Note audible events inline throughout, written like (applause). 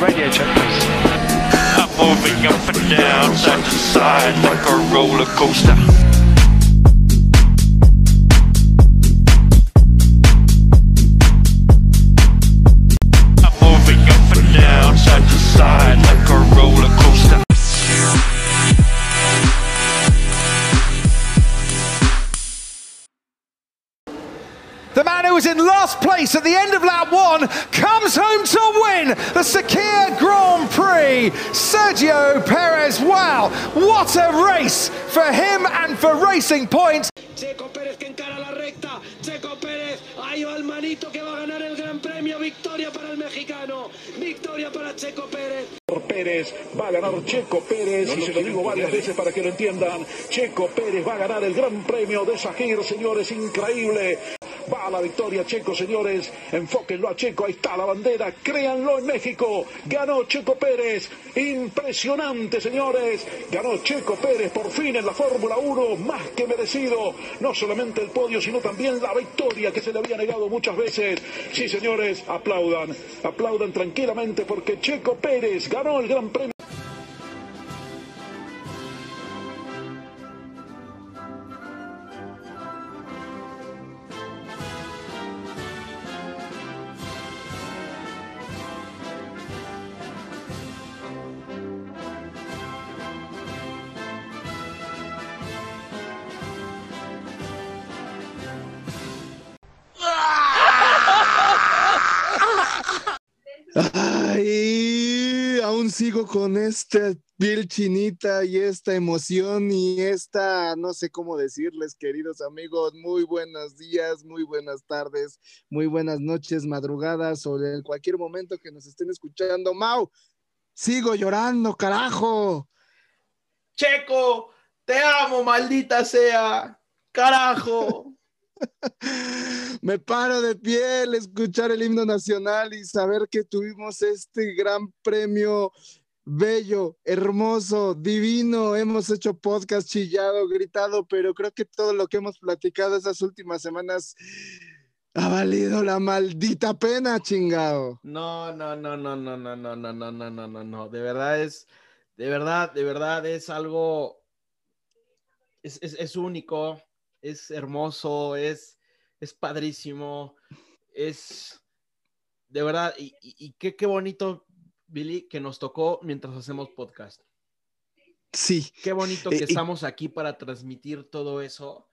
radio check, please. I'm moving up and down, side to side, like a roller coaster. Was in last place at the end of lap one comes home to win the Sakir Grand Prix. Sergio Perez, wow, what a race for him and for Racing Point. Checo Pérez que encara la recta. Checo Pérez. Ahí va el manito que va a ganar el Gran Premio. Victoria para el mexicano. Victoria para Checo Pérez. Pérez, va a ganar Checo Pérez, y se lo digo varias veces para que lo entiendan, Checo Pérez va a ganar el Gran Premio de Sajir, señores, increíble. Va la victoria Checo, señores, enfóquenlo a Checo, ahí está la bandera, créanlo en México, ganó Checo Pérez, impresionante, señores, ganó Checo Pérez por fin en la Fórmula 1, más que merecido, no solamente el podio, sino también la victoria que se le había negado muchas veces. Sí, señores, aplaudan, aplaudan tranquilamente porque Checo Pérez ganó el Gran Premio. Sigo con esta piel chinita y esta emoción y esta, no sé cómo decirles, queridos amigos, muy buenos días, muy buenas tardes, muy buenas noches, madrugadas o en cualquier momento que nos estén escuchando. Mau, sigo llorando, carajo. Checo, te amo, maldita sea. Carajo. Me paro de pie escuchar el himno nacional y saber que tuvimos este gran premio bello, hermoso, divino. Hemos hecho podcast chillado, gritado, pero creo que todo lo que hemos platicado esas últimas semanas ha valido la maldita pena, chingado. No, no, no, no, no, no, no, no, no, no, no, no, no. De verdad es, de verdad, de verdad es algo, es, es, es único, es hermoso, es, es padrísimo, es de verdad, y, qué, qué bonito, Billy, que nos tocó mientras hacemos podcast. Sí. Qué bonito que Eh, y- estamos aquí para transmitir todo eso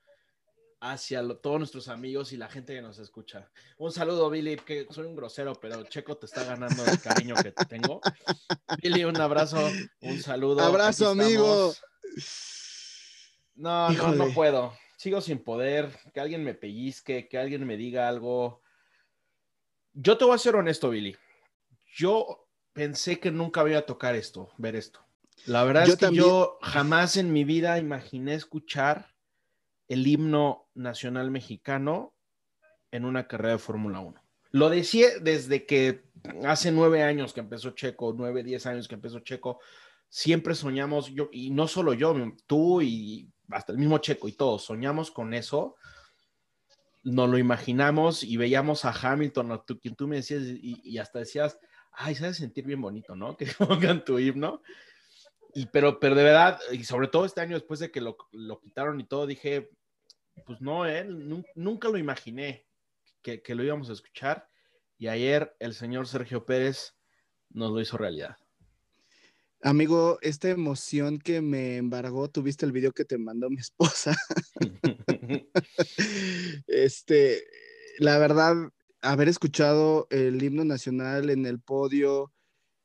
hacia lo- todos nuestros amigos y la gente que nos escucha. Un saludo, Billy, que soy un grosero, pero Checo te está ganando el cariño que te tengo. Billy, un abrazo, un saludo. Abrazo, amigo. No, no, no puedo. Sigo sin poder. Que alguien me pellizque, que alguien me diga algo. Yo te voy a ser honesto, Billy. Yo pensé que nunca iba a tocar esto, ver esto. La verdad Yo es que también. yo jamás en mi vida imaginé escuchar el himno nacional mexicano en una carrera de Fórmula 1. Lo decía desde que hace nueve años que empezó Checo, nueve, diez años que empezó Checo, siempre soñamos, yo, y no solo yo, tú y hasta el mismo Checo y todos, soñamos con eso, nos lo imaginamos y veíamos a Hamilton, a quien tú me decías, y, hasta decías, ay, sabes sentir bien bonito, ¿no? (laughs) Que pongan tu himno. Y pero, pero de verdad, y sobre todo este año después de que lo, lo quitaron y todo, dije, pues no, ¿eh? Nun- nunca lo imaginé que, que lo íbamos a escuchar. Y ayer el señor Sergio Pérez nos lo hizo realidad. Amigo, esta emoción que me embargó, tuviste el video que te mandó mi (laughs) esposa. (laughs) este, la verdad, haber escuchado el himno nacional en el podio,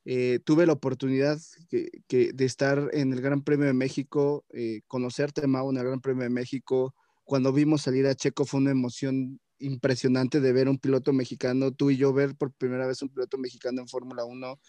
eh, tuve la oportunidad que- que- de estar en el Gran Premio de México, eh, conocerte, Mau, en el Gran Premio de México. Cuando vimos salir a Checo fue una emoción impresionante de ver un piloto mexicano, tú y yo ver por primera vez un piloto mexicano en Fórmula 1.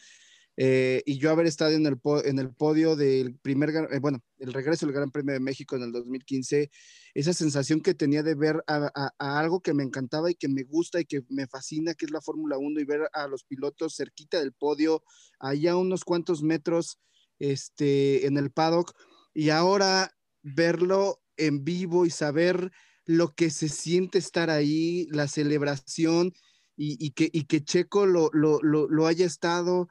Eh, y yo haber estado en el, en el podio del primer, eh, bueno, el regreso del Gran Premio de México en el 2015, esa sensación que tenía de ver a, a- a algo que me encantaba y que me gusta y que me fascina, que es la Fórmula 1, y ver a los pilotos cerquita del podio, allá unos cuantos metros este, en el paddock, y ahora verlo en vivo y saber lo que se siente estar ahí, la celebración, y, y que, y que Checo lo, lo, lo, lo haya estado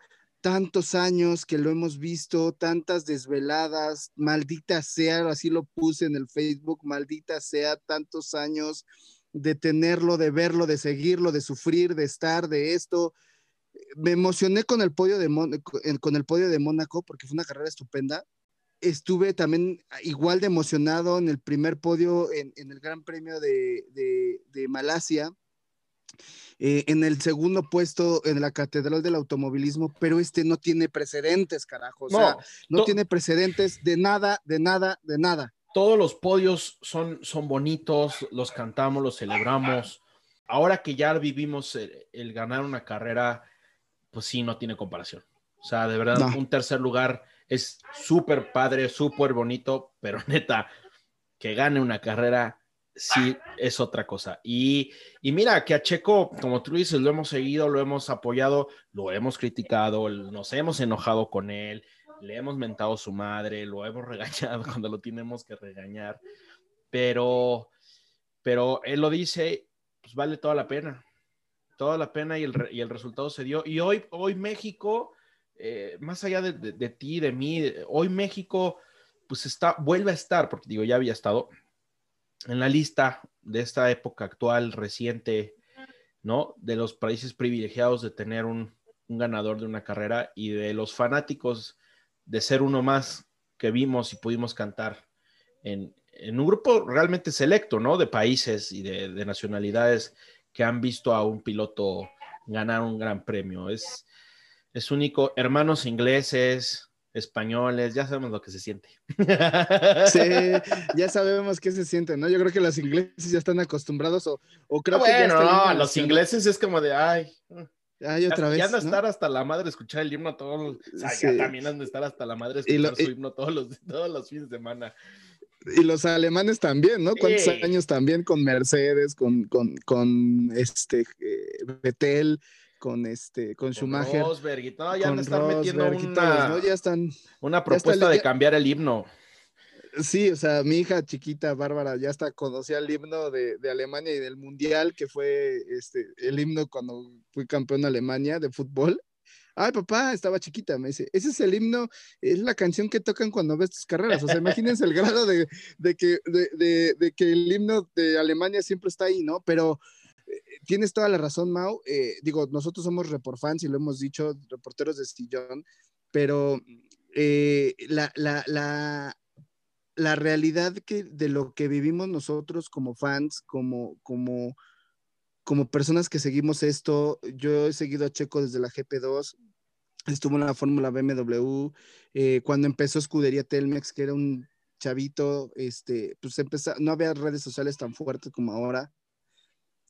tantos años que lo hemos visto, tantas desveladas, maldita sea, así lo puse en el Facebook, maldita sea, tantos años de tenerlo, de verlo, de seguirlo, de sufrir, de estar, de esto. Me emocioné con el podio de, con el podio de Mónaco porque fue una carrera estupenda. Estuve también igual de emocionado en el primer podio en, el Gran Premio de, de Malasia eh, en el segundo puesto en la Catedral del Automovilismo, pero este no tiene precedentes, carajo. O sea, no, tiene precedentes de nada, de nada, de nada. Todos los podios son, son bonitos, los cantamos, los celebramos. Ahora que ya vivimos el, ganar una carrera, pues sí, no tiene comparación. O sea, de verdad, un tercer lugar es súper padre, súper bonito, pero (laughs) neta, que gane una carrera sí es otra cosa. Y, mira, que a Checo, como tú dices, lo hemos seguido, lo hemos apoyado, lo hemos criticado, nos hemos enojado con él, le hemos mentado su madre, lo hemos (laughs) regañado cuando lo tenemos que regañar, pero, pero él lo dice, pues vale toda la pena, toda la pena y el, y el resultado se dio. Y hoy, hoy México, eh, más allá de, de, de ti, de mí, hoy México, pues está, vuelve a estar, porque digo, ya había estado, en la lista de esta época actual, reciente, ¿no? De los países privilegiados de tener un, ganador de una carrera y de los fanáticos de ser uno más que vimos y pudimos cantar en, un grupo realmente selecto, ¿no? De países y de, de, nacionalidades que han visto a un piloto ganar un gran premio. Es, es único. Hermanos ingleses, españoles, ya sabemos lo que se siente. Sí, (laughs) ya sabemos qué se siente, ¿no? Yo creo que los ingleses ya están acostumbrados o, o creo que ya no, los ingleses es como de, ay, Ay, otra vez. Ya de estar hasta la madre escuchar el himno todos los. O sea, ya también han de estar hasta la madre escuchar su himno todos los, todos los fines de semana. Y los alemanes también, ¿no? ¿Cuántos años también con Mercedes, con, con, con este eh, Betel? Con este con, Schumacher. Rosberg y todo, ya están metiendo una, ya están, una propuesta de cambiar el himno. Sí, o sea, mi hija chiquita, Bárbara, ya hasta conocía el himno de, de, Alemania y del Mundial, que fue este, el himno cuando fui campeón de Alemania de fútbol. Ay, papá, estaba chiquita, me dice, ese es el himno, es la canción que tocan cuando ves tus carreras. O sea, imagínense el (laughs) grado de, de que, de, de, que el himno de Alemania siempre está ahí, ¿no? Pero tienes toda la razón, Mau. Eh, digo, nosotros somos fans y lo hemos dicho, reporteros de sillón, pero eh, la, la, la, la, realidad que, de lo que vivimos nosotros como fans, como, como, como personas que seguimos esto, yo he seguido a Checo desde la GP2, estuvo en la Fórmula BMW, eh, cuando empezó Escudería Telmex, que era un chavito, este, pues empezó, no había redes sociales tan fuertes como ahora,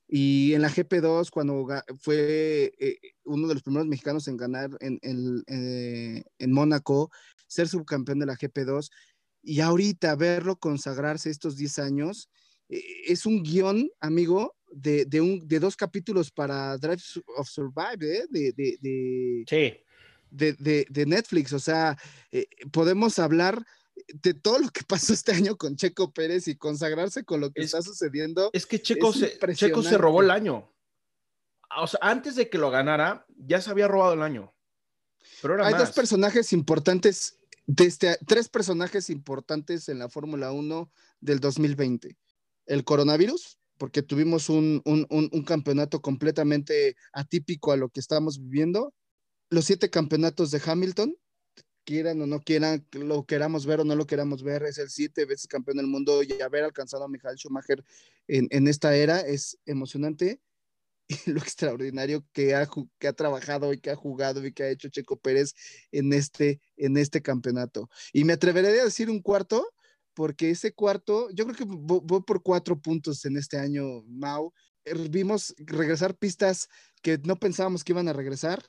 y en la GP2, cuando fue eh, uno de los primeros mexicanos en ganar en, en, eh, en, Mónaco, ser subcampeón de la GP2, y ahorita verlo consagrarse estos 10 años, eh, es un guion, amigo, de, de, un, de dos capítulos para Drive of Survive, de, de, sí. de, Netflix. O sea, podemos hablar de todo lo que pasó este año con Checo Pérez y consagrarse con lo que está sucediendo. Es que Checo, se, Checo se robó el año. O sea, antes de que lo ganara, ya se había robado el año. Pero Hay dos personajes importantes, de este, tres personajes importantes en la Fórmula 1 del 2020. El coronavirus, porque tuvimos un, un, un campeonato completamente atípico a lo que estamos viviendo. Los siete campeonatos de Hamilton, quieran o no quieran, lo queramos ver o no lo queramos ver, es el siete veces campeón del mundo y haber alcanzado a Michael Schumacher en, en esta era es emocionante. (laughs) Y lo extraordinario que ha, que ha trabajado y que ha jugado y que ha hecho Checo Pérez en este, en este campeonato. Y me atreveré a decir un cuarto, porque ese cuarto, yo creo que voy por cuatro puntos en este año, Mau. Vimos regresar pistas que no pensábamos que iban a regresar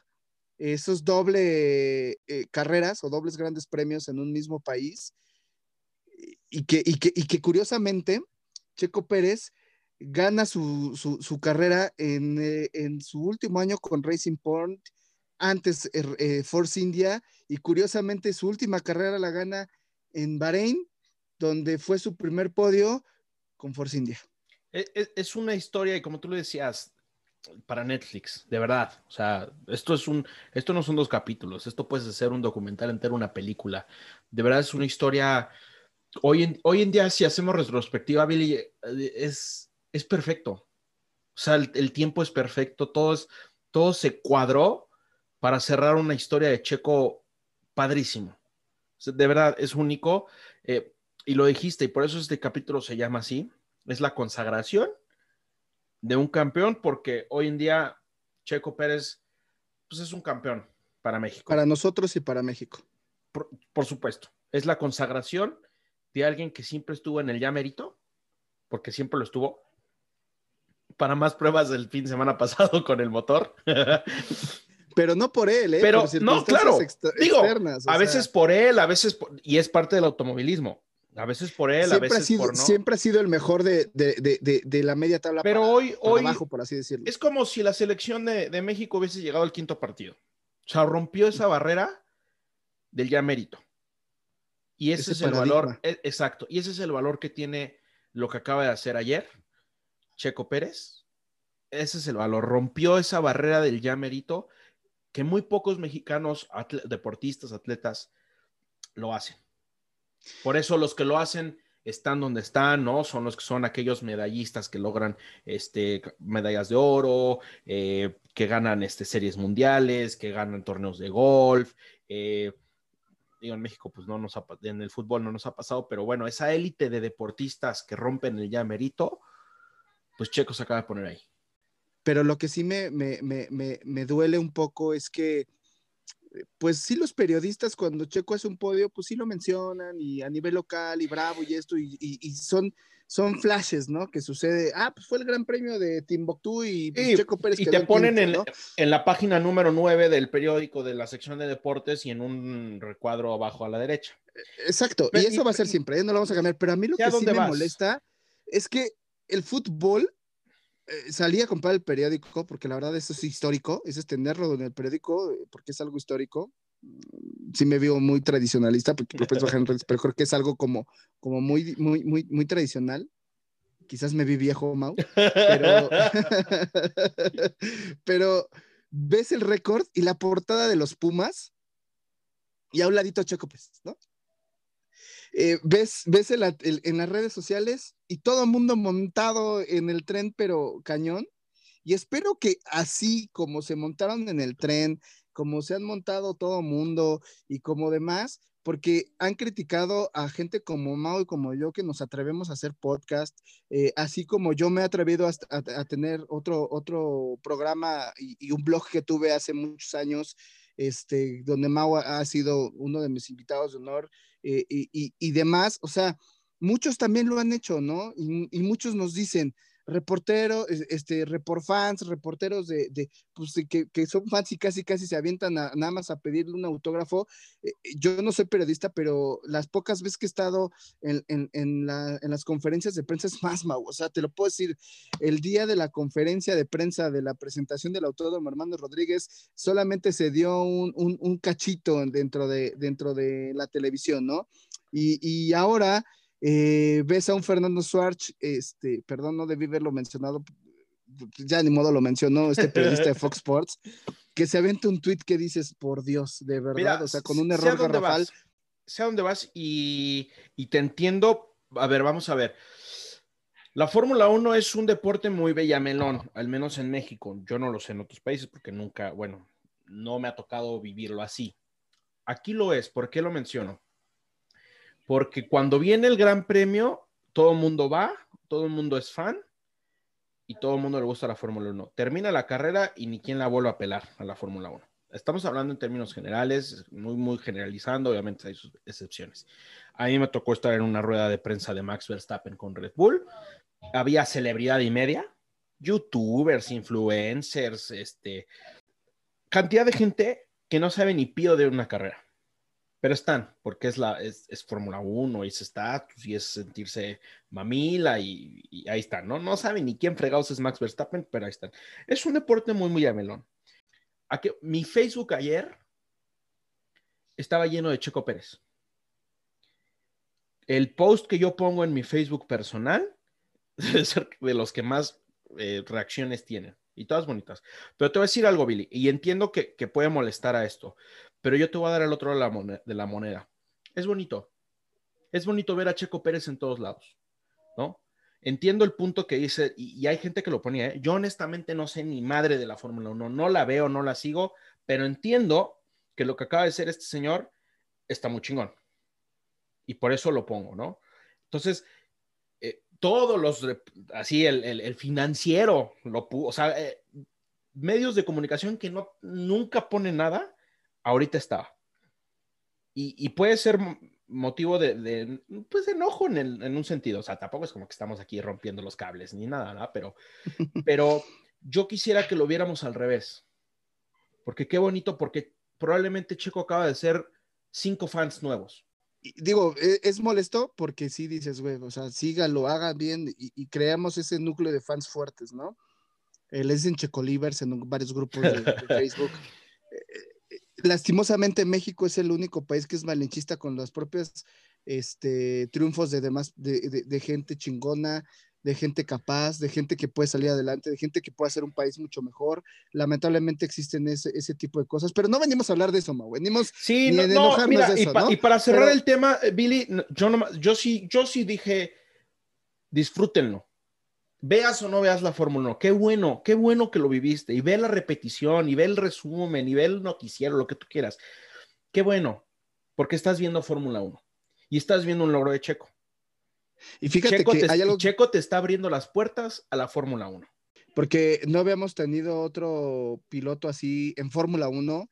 esos doble eh, carreras o dobles grandes premios en un mismo país y que, y que, curiosamente Checo Pérez gana su, su, carrera en, eh, en, su último año con Racing Point, antes eh, Force India, y curiosamente su última carrera la gana en Bahrein, donde fue su primer podio con Force India. Es, es una historia, y como tú lo decías, para Netflix, de verdad. O sea, esto es un, esto no son dos capítulos, esto puede ser un documental entero, una película. De verdad es una historia. Hoy en, hoy en día, si hacemos retrospectiva, Billy, eh, es, es perfecto. O sea, el, tiempo es perfecto, todo, es, todo se cuadró para cerrar una historia de Checo padrísimo. De verdad, es único. Eh, y lo dijiste, y por eso este capítulo se llama así. Es la consagración de un campeón, porque hoy en día Checo Pérez pues es un campeón para México. Para nosotros y para México. Por, por supuesto, es la consagración de alguien que siempre estuvo en el ya mérito, porque siempre lo estuvo. Para más pruebas del fin de semana pasado con el motor. (laughs) Pero no por él, ¿eh? Pero por no, claro. Digo, a sea, veces por él, a veces por- y es parte del automovilismo. A veces por él, a ha veces sido, por no. siempre ha sido el mejor de, de, de, de, la media tabla Pero para, hoy, para hoy abajo, por así decirlo. es como si la selección de, de México hubiese llegado al quinto partido. O sea, rompió esa barrera del ya mérito. Y ese, Ese es el paradigma. valor, e- exacto. Y ese es el valor que tiene lo que acaba de hacer ayer Checo Pérez. Ese es el valor. Rompió esa barrera del ya mérito que muy pocos mexicanos, atle- deportistas, atletas, lo hacen. Por eso los que lo hacen están donde están, ¿no? Son los que son aquellos medallistas que logran este, medallas de oro, eh, que ganan este, series mundiales, que ganan torneos de golf. eh, digo, en México, pues no nos ha, en el fútbol no nos ha pasado, pero bueno, esa élite de deportistas que rompen el ya merito, pues Checo se acaba de poner ahí. Pero lo que sí me, me, me, me, duele un poco es que, pues sí, los periodistas cuando Checo hace un podio, pues sí lo mencionan y a nivel local y bravo y esto, y, y- y son, son flashes, ¿no? Que sucede, ah, pues fue el gran premio de Timbuktu y pues, Sí, Checo Pérez Y te en ponen quinto, en, ¿no? en la página número 9 del periódico de la sección de deportes y en un recuadro abajo a la derecha. Exacto, Pero- y eso y- va a ser siempre, ¿eh? no lo vamos a cambiar, pero a mí lo ¿Y a que sí me vas? molesta es que el fútbol eh, salí a comprar el periódico, porque la verdad eso es histórico, eso es tenerlo en el periódico, eh, porque es algo histórico. Mm, Sí me veo muy tradicionalista, porque pero creo que es algo como, como muy, muy, muy, muy tradicional. Quizás me vi viejo, Mau, pero, (laughs) pero ves el récord y la portada de los Pumas y a un ladito Checo Pérez, ¿no? Eh, ves ves en, la- el- en las redes sociales y todo el mundo montado en el tren, pero cañón. Y espero que así como se montaron en el tren, como se han montado todo mundo y como demás, porque han criticado a gente como Mao y como yo que nos atrevemos a hacer podcast, eh, así como yo me he atrevido a, tener otro, otro programa y, y un blog que tuve hace muchos años, este, donde Mao ha sido uno de mis invitados de honor eh, y, y- y demás. O sea, muchos también lo han hecho, ¿no? Y, y muchos nos dicen, reportero, es- este, report fans, reporteros de, de pues, que, que son fans y casi casi se avientan a- nada más a pedirle un autógrafo. Eh, yo no soy periodista, pero las pocas veces que he estado en, en- en las conferencias de prensa es más, Mau. O sea, te lo puedo decir, el día de la conferencia de prensa de la presentación del autódromo Armando Rodríguez, solamente se dio un, un- un cachito dentro de, dentro de la televisión, ¿no? Y, y ahora eh, ves a un Fernando Suárez, este, perdón, no debí haberlo mencionado, ya ni modo lo mencionó este periodista de (laughs) Fox Sports, que se aventa un tweet que dices, por Dios, de verdad, Mira, o sea, con un error garrafal. Sé a dónde vas y, y te entiendo. A ver, vamos a ver. La Fórmula 1 es un deporte muy bellamelón, al menos en México. Yo no lo sé en otros países porque nunca, bueno, no me ha tocado vivirlo así. Aquí lo es. ¿Por qué lo menciono? Porque cuando viene el Gran Premio, todo el mundo va, todo el mundo es fan y todo el mundo le gusta la Fórmula 1. Termina la carrera y ni quien la vuelve a pelar a la Fórmula 1. Estamos hablando en términos generales, muy, muy generalizando, obviamente hay excepciones. A mí me tocó estar en una rueda de prensa de Max Verstappen con Red Bull. Había celebridad y media, youtubers, influencers, este, cantidad de gente que no sabe ni pío de una carrera. Pero están, porque es, la, es, es Fórmula 1, y es estatus, y es sentirse mamila, y, ahí están, ¿no? No saben ni quién fregados es Max Verstappen, pero ahí están. Es un deporte muy, muy amelón. Aquí, mi Facebook ayer estaba lleno de Checo Pérez. El post que yo pongo en mi Facebook personal (laughs) debe ser de los que más eh, reacciones tienen. Y todas bonitas. Pero te voy a decir algo, Billy, y entiendo que, que puede molestar a esto, pero yo te voy a dar el otro de la moneda. De la moneda. Es bonito. Es bonito ver a Checo Pérez en todos lados, ¿no? Entiendo el punto que dice, y, y hay gente que lo ponía, ¿eh? yo honestamente no sé ni madre de la Fórmula 1, no la veo, no la sigo, pero entiendo que lo que acaba de ser este señor está muy chingón. Y por eso lo pongo, ¿no? Entonces, todos los, así, el, el, el financiero, lo o sea, eh, medios de comunicación que no, nunca ponen nada, ahorita está. Y, y puede ser motivo de, de, pues, de enojo en, el, en, un sentido. O sea, tampoco es como que estamos aquí rompiendo los cables ni nada, ¿no? Pero, (laughs) pero yo quisiera que lo viéramos al revés. Porque qué bonito, porque probablemente Checo acaba de ser cinco fans nuevos. Digo, e, es, molesto porque sí dices, güey, o sea, síganlo, hagan bien y, y, creamos ese núcleo de fans fuertes, ¿no? Él es en Checolivers, en varios grupos de, de (laughs) Facebook. Lastimosamente México es el único país que es malinchista con los propios este, triunfos de demás, de, de, de gente chingona, de gente capaz, de gente que puede salir adelante, de gente que puede hacer un país mucho mejor. Lamentablemente existen ese, ese tipo de cosas, pero no venimos a hablar de eso, Mau. Venimos sí, no, no, mira, de eso, y, pa, ¿no? y, para cerrar pero... el tema, Billy, yo, no, yo, sí, yo sí dije, disfrútenlo. Veas o no veas la Fórmula 1, qué bueno, qué bueno que lo viviste. Y ve la repetición, y ve el resumen, y ve el noticiero, lo que tú quieras. Qué bueno, porque estás viendo Fórmula 1 y estás viendo un logro de Checo. Y fíjate Checo que te, hay algo... Checo te está abriendo las puertas a la Fórmula 1. Porque no habíamos tenido otro piloto así en Fórmula 1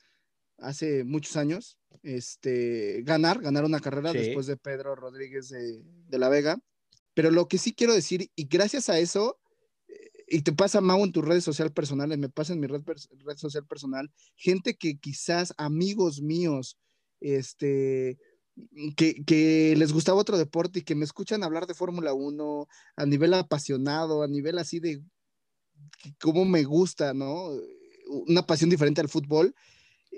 hace muchos años. Este, ganar, ganar una carrera sí. después de Pedro Rodríguez de, de, La Vega. Pero lo que sí quiero decir, y gracias a eso, y te pasa, Mau, en tu red social personal, me pasa en mi red, red social personal, gente que quizás amigos míos, este, que, que, les gustaba otro deporte y que me escuchan hablar de Fórmula 1 a nivel apasionado, a nivel así de cómo me gusta, ¿no? Una pasión diferente al fútbol.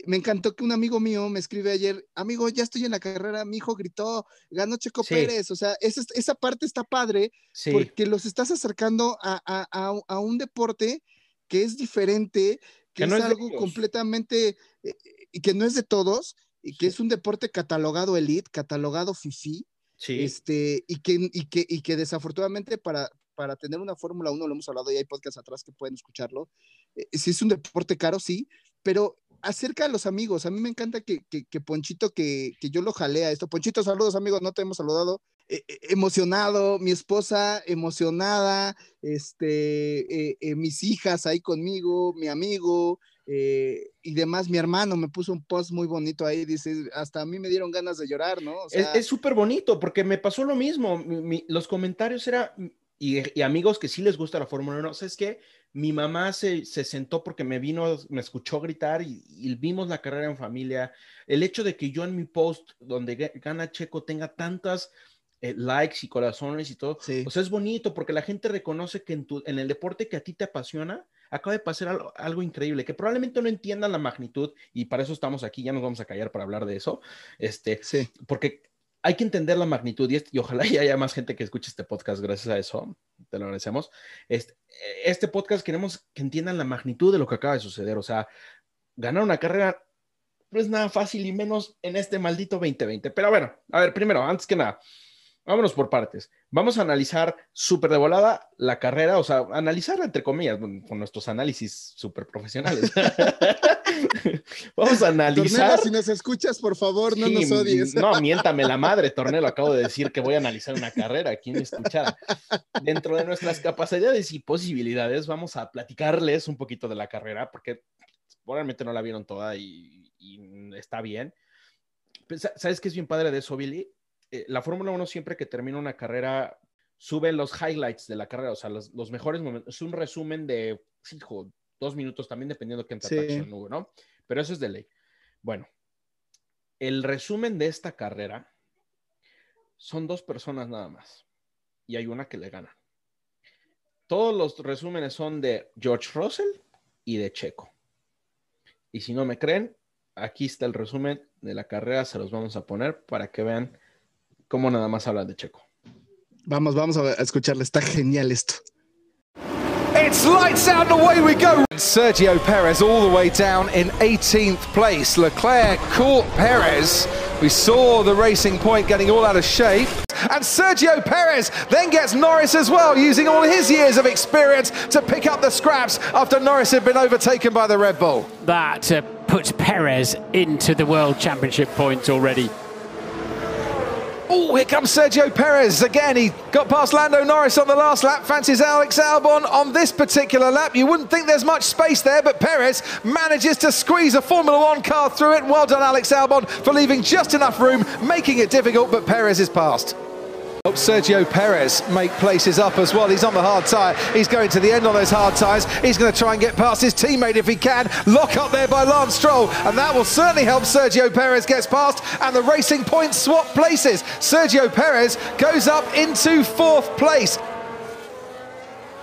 Me encantó que un amigo mío me escribe ayer, amigo, ya estoy en la carrera, mi hijo gritó, ganó Checo sí. Pérez, o sea, esa, esa parte está padre sí. porque los estás acercando a, a, a, un deporte que es diferente, que, no es algo completamente, eh, y que no es de todos, que es un deporte catalogado elite, catalogado fifi, sí. este, y que, y que, y que desafortunadamente para, para tener una Fórmula 1, lo hemos hablado y hay podcasts atrás que pueden escucharlo, eh, si es un deporte caro, sí, pero acerca a los amigos, a mí me encanta que, que, que Ponchito, que, que, yo lo jalé a esto, Ponchito, saludos amigos, no te hemos saludado, eh, eh, emocionado, mi esposa emocionada, este, eh, mis hijas ahí conmigo, mi amigo, eh, y demás, mi hermano me puso un post muy bonito ahí, dice, hasta a mí me dieron ganas de llorar, ¿no? O sea, es súper bonito, porque me pasó lo mismo, mi, mi, los comentarios era, y, y, amigos que sí les gusta la Fórmula 1, ¿sabes qué? Mi mamá se, se, sentó porque me vino, me escuchó gritar y, y, vimos la carrera en familia. El hecho de que yo en mi post, donde gana Checo, tenga tantas eh, likes y corazones y todo, sí. o sea, es bonito porque la gente reconoce que en, tu, en el deporte que a ti te apasiona, acaba de pasar algo, algo, increíble, que probablemente no entiendan la magnitud, y para eso estamos aquí, ya nos vamos a callar para hablar de eso, este, sí. porque hay que entender la magnitud, y, y, ojalá (laughs) haya más gente que escuche este podcast gracias a eso, te lo agradecemos. Este, este podcast queremos que entiendan la magnitud de lo que acaba de suceder, o sea, ganar una carrera no es nada fácil y menos en este maldito 2020, pero bueno, a ver, primero, antes que nada, vámonos por partes. Vamos a analizar súper de volada la carrera, o sea, analizarla entre comillas, con nuestros análisis súper profesionales. (laughs) Vamos a analizar. Tornero, si nos escuchas, por favor, no sí, nos odies. No, (laughs) miéntame la madre, Tornelo. Acabo de decir que voy a analizar una carrera. ¿Quién me escuchará? Dentro de nuestras capacidades y posibilidades, vamos a platicarles un poquito de la carrera, porque probablemente no la vieron toda y, y está bien. Pues, ¿Sabes qué es bien padre de eso, Billy? Eh, la Fórmula 1 siempre que termina una carrera sube los highlights de la carrera, o sea, los, los mejores momentos. Es un resumen de, hijo, dos minutos también dependiendo de qué sí. hubo, ¿no? Pero eso es de ley. Bueno, el resumen de esta carrera son dos personas nada más y hay una que le gana. Todos los resúmenes son de George Russell y de Checo. Y si no me creen, aquí está el resumen de la carrera, se los vamos a poner para que vean cómo nada más hablan de Checo. Vamos, vamos a escucharle, está genial esto. It's lights out and away we go. Sergio Perez all the way down in 18th place. Leclerc caught Perez. We saw the racing point getting all out of shape. And Sergio Perez then gets Norris as well, using all his years of experience to pick up the scraps after Norris had been overtaken by the Red Bull. That uh, puts Perez into the World Championship points already. Oh, here comes Sergio Perez again. He got past Lando Norris on the last lap. Fancies Alex Albon on this particular lap. You wouldn't think there's much space there, but Perez manages to squeeze a Formula One car through it. Well done, Alex Albon, for leaving just enough room, making it difficult, but Perez is past. Oh, Sergio Perez make places up as well. He's on the hard tyre. He's going to the end on those hard tyres. He's going to try and get past his teammate if he can. Lock up there by Lance Stroll, and that will certainly help Sergio Perez gets past. And the racing points swap places. Sergio Perez goes up into fourth place.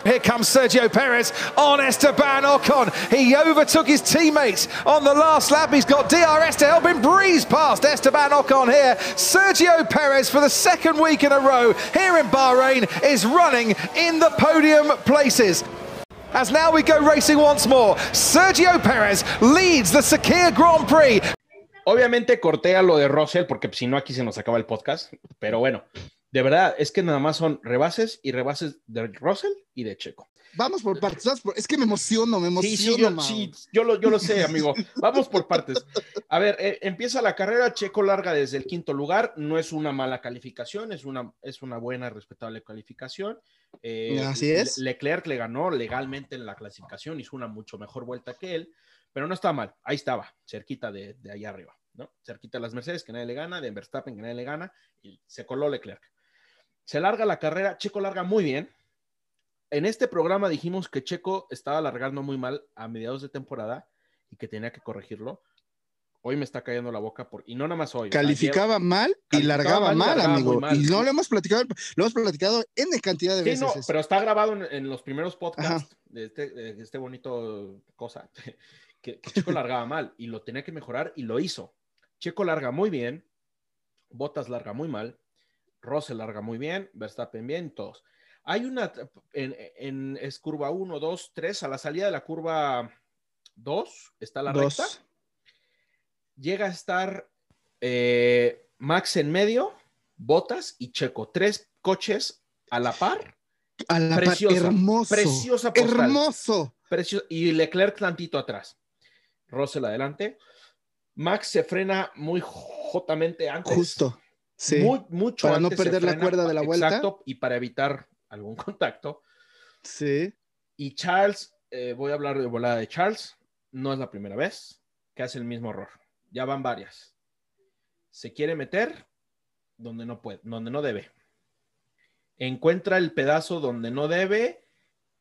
Here comes Sergio Perez on Esteban Ocon. He overtook his teammates on the last lap. He's got DRS to help him breeze past Esteban Ocon here. Sergio Perez, for the second week in a row here in Bahrain, is running in the podium places. As now we go racing once more, Sergio Perez leads the Sakir Grand Prix. Obviamente corté a lo de Russell porque si no aquí se nos acaba el podcast, pero bueno, de verdad, es que nada más son rebases y rebases de Russell y de Checo. Vamos por partes. Es que me emociono, me emociono. Sí, sí, yo, sí, yo lo, yo lo sé, amigo. Vamos por partes. A ver, eh, empieza la carrera, Checo larga desde el quinto lugar, no es una mala calificación, es una, es una buena, respetable calificación. Eh, Así es. Le- Leclerc le ganó legalmente en la clasificación, hizo una mucho mejor vuelta que él, pero no estaba mal, ahí estaba, cerquita de, de allá arriba, ¿no? Cerquita de las Mercedes, que nadie le gana, de Verstappen, que nadie le gana, y se coló Leclerc. Se larga la carrera, Checo larga muy bien. En este programa dijimos que Checo estaba largando muy mal a mediados de temporada y que tenía que corregirlo. Hoy me está cayendo la boca por y no nada más hoy. o sea, Calificaba mal y Calificaba largaba mal y mal, largaba amigo. mal, y no lo hemos platicado, lo hemos platicado N cantidad de Sí, veces. no, pero está grabado en, en los primeros podcasts Ajá. de este, de este bonito cosa, (laughs) que, que Checo largaba mal y lo tenía que mejorar y lo hizo. Checo larga muy bien, Bottas larga muy mal, Russell larga muy bien, Verstappen bien, todos. Hay una, en, en- es curva 1, 2, 3, a la salida de la curva 2 está la Dos. recta, llega a estar eh, Max en medio, Bottas y Checo, tres coches a la par A la par- preciosa, hermoso. preciosa postal. Hermoso. Precio- y Leclerc tantito atrás. Russell adelante. Max se frena muy jotamente antes. Justo. Sí. Muy, mucho Para no antes perder la cuerda de la vuelta. Exacto, y para evitar algún (laughs) contacto. Sí. Y Charles, eh, voy a hablar de volada de Charles. No es la primera vez que hace el mismo error. Ya van varias. Se quiere meter donde no puede, donde no debe. Encuentra el pedazo donde no debe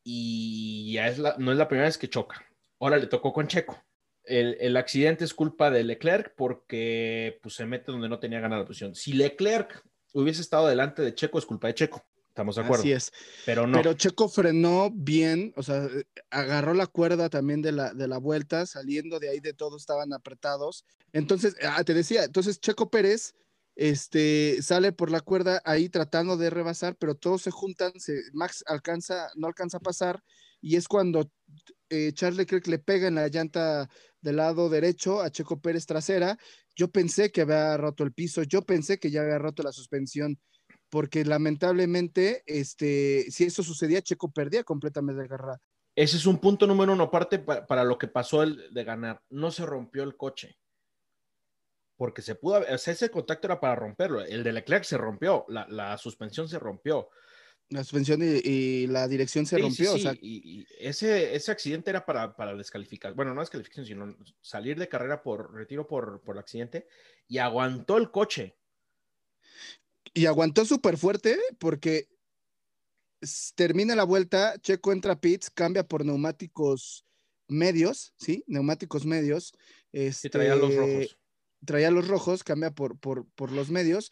y ya es la, no es la primera vez que choca. Ahora le tocó con Checo. El, el accidente es culpa de Leclerc porque pues, se mete donde no tenía ganas la posición. Si Leclerc hubiese estado delante de Checo, es culpa de Checo. Estamos de acuerdo. Así es. Pero no. Pero Checo frenó bien, o sea, eh, agarró la cuerda también de la, de la vuelta, saliendo de ahí de todos estaban apretados. Entonces, ah, te decía, entonces Checo Pérez este, sale por la cuerda ahí tratando de rebasar, pero todos se juntan, se, Max alcanza, no alcanza a pasar, y es cuando eh, Charles Leclerc le pega en la llanta del lado derecho a Checo Pérez trasera. Yo pensé que había roto el piso, yo pensé que ya había roto la suspensión porque lamentablemente, este, si eso sucedía, Checo perdía completamente la carrera. Ese es un punto número uno, aparte pa- para, lo que pasó el de ganar. No se rompió el coche. Porque se pudo, o sea, ese contacto era para romperlo. El de Leclerc se rompió, la, la suspensión se rompió. La suspensión y, y la dirección se Sí, rompió. sí, o sea, sí, y, y ese, ese accidente era para, para descalificar, bueno, no descalificación, sino salir de carrera por retiro por, por el accidente y aguantó el coche. y aguantó súper fuerte porque termina la vuelta, Checo entra a pits, cambia por neumáticos medios, ¿sí? Neumáticos medios. Y traía los este, rojos. traía los rojos, cambia por, por, por los medios.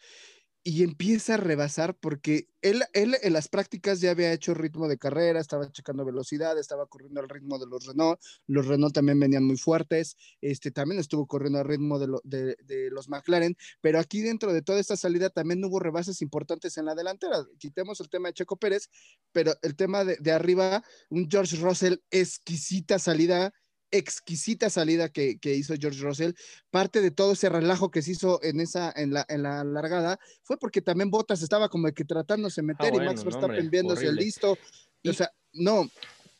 Y empieza a rebasar porque él, él en las prácticas ya había hecho ritmo de carrera, estaba checando velocidad, estaba corriendo al ritmo de los Renault, los Renault también venían muy fuertes, este también estuvo corriendo al ritmo de, de los McLaren, pero aquí dentro de toda esta salida también hubo rebases importantes en la delantera. Quitemos el tema de Checo Pérez, pero el tema de, de arriba, un George Russell, exquisita salida, exquisita salida que, que hizo George Russell, parte de todo ese relajo que se hizo en esa en la, en la largada fue porque también Bottas estaba como que tratándose de meter y bueno, Max no, Verstappen viéndose el listo. Y- O sea, no,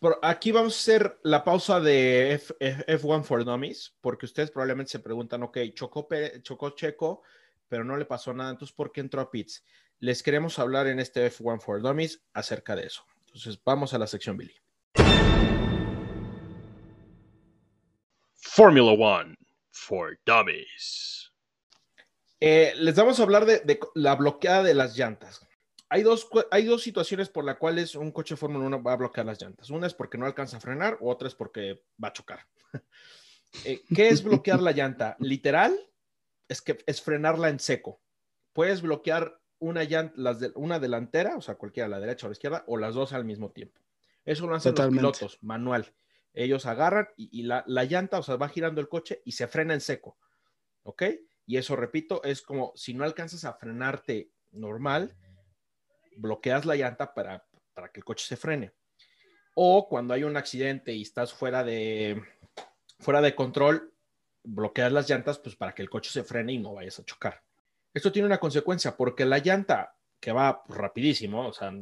Pero aquí vamos a hacer la pausa de F- F- F1 for Dummies, porque ustedes probablemente se preguntan, ok, chocó, chocó Checo, pero no le pasó nada, entonces ¿por qué entró a pits? Les queremos hablar en este F1 for Dummies acerca de eso. Entonces vamos a la sección Billy. Formula One for Dummies. Eh, les vamos a hablar de, de la bloqueada de las llantas. Hay dos, hay dos situaciones por las cuales un coche Fórmula 1 va a bloquear las llantas. Una es porque no alcanza a frenar, o otra es porque va a chocar. (laughs) Eh, ¿Qué es bloquear la llanta? Literal, es que es frenarla en seco. Puedes bloquear una llanta, las de- una delantera, o sea, cualquiera, la derecha o la izquierda, o las dos al mismo tiempo. Eso lo hacen Totalmente. los pilotos, manual. Ellos agarran y, la, la llanta, o sea, va girando el coche y se frena en seco. ¿Ok? Y eso, repito, es como si no alcanzas a frenarte normal, bloqueas la llanta para, para que el coche se frene. O cuando hay un accidente y estás fuera de, fuera de control, bloqueas las llantas pues para que el coche se frene y no vayas a chocar. Esto tiene una consecuencia porque la llanta que va rapidísimo, o sea,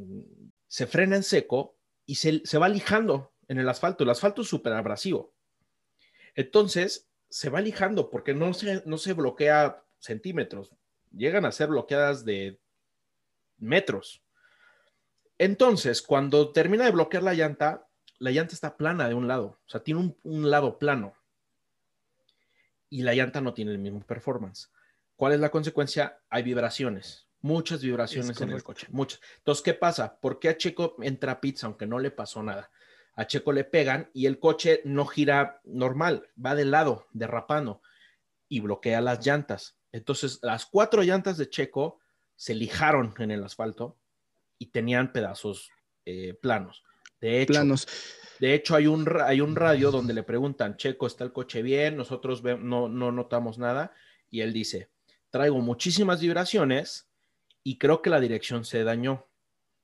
se frena en seco y se, se va lijando en el asfalto. El asfalto es súper abrasivo. Entonces, se va lijando porque no se, no se bloquea centímetros. Llegan a ser bloqueadas de metros. Entonces, cuando termina de bloquear la llanta, la llanta está plana de un lado, o sea, tiene un, un lado plano. Y la llanta no tiene el mismo performance. ¿Cuál es la consecuencia? Hay vibraciones, muchas vibraciones Es en el coche, muchas. Entonces, ¿qué pasa? ¿Por qué a Checo entra a pizza aunque no le pasó nada? A Checo le pegan y el coche no gira normal, va de lado, derrapando y bloquea las llantas. Entonces, las cuatro llantas de Checo se lijaron en el asfalto y tenían pedazos eh, planos. De hecho, planos. de hecho, hay un, ra- hay un radio donde le preguntan, Checo, ¿está el coche bien? Nosotros no, no notamos nada. Y él dice, traigo muchísimas vibraciones y creo que la dirección se dañó.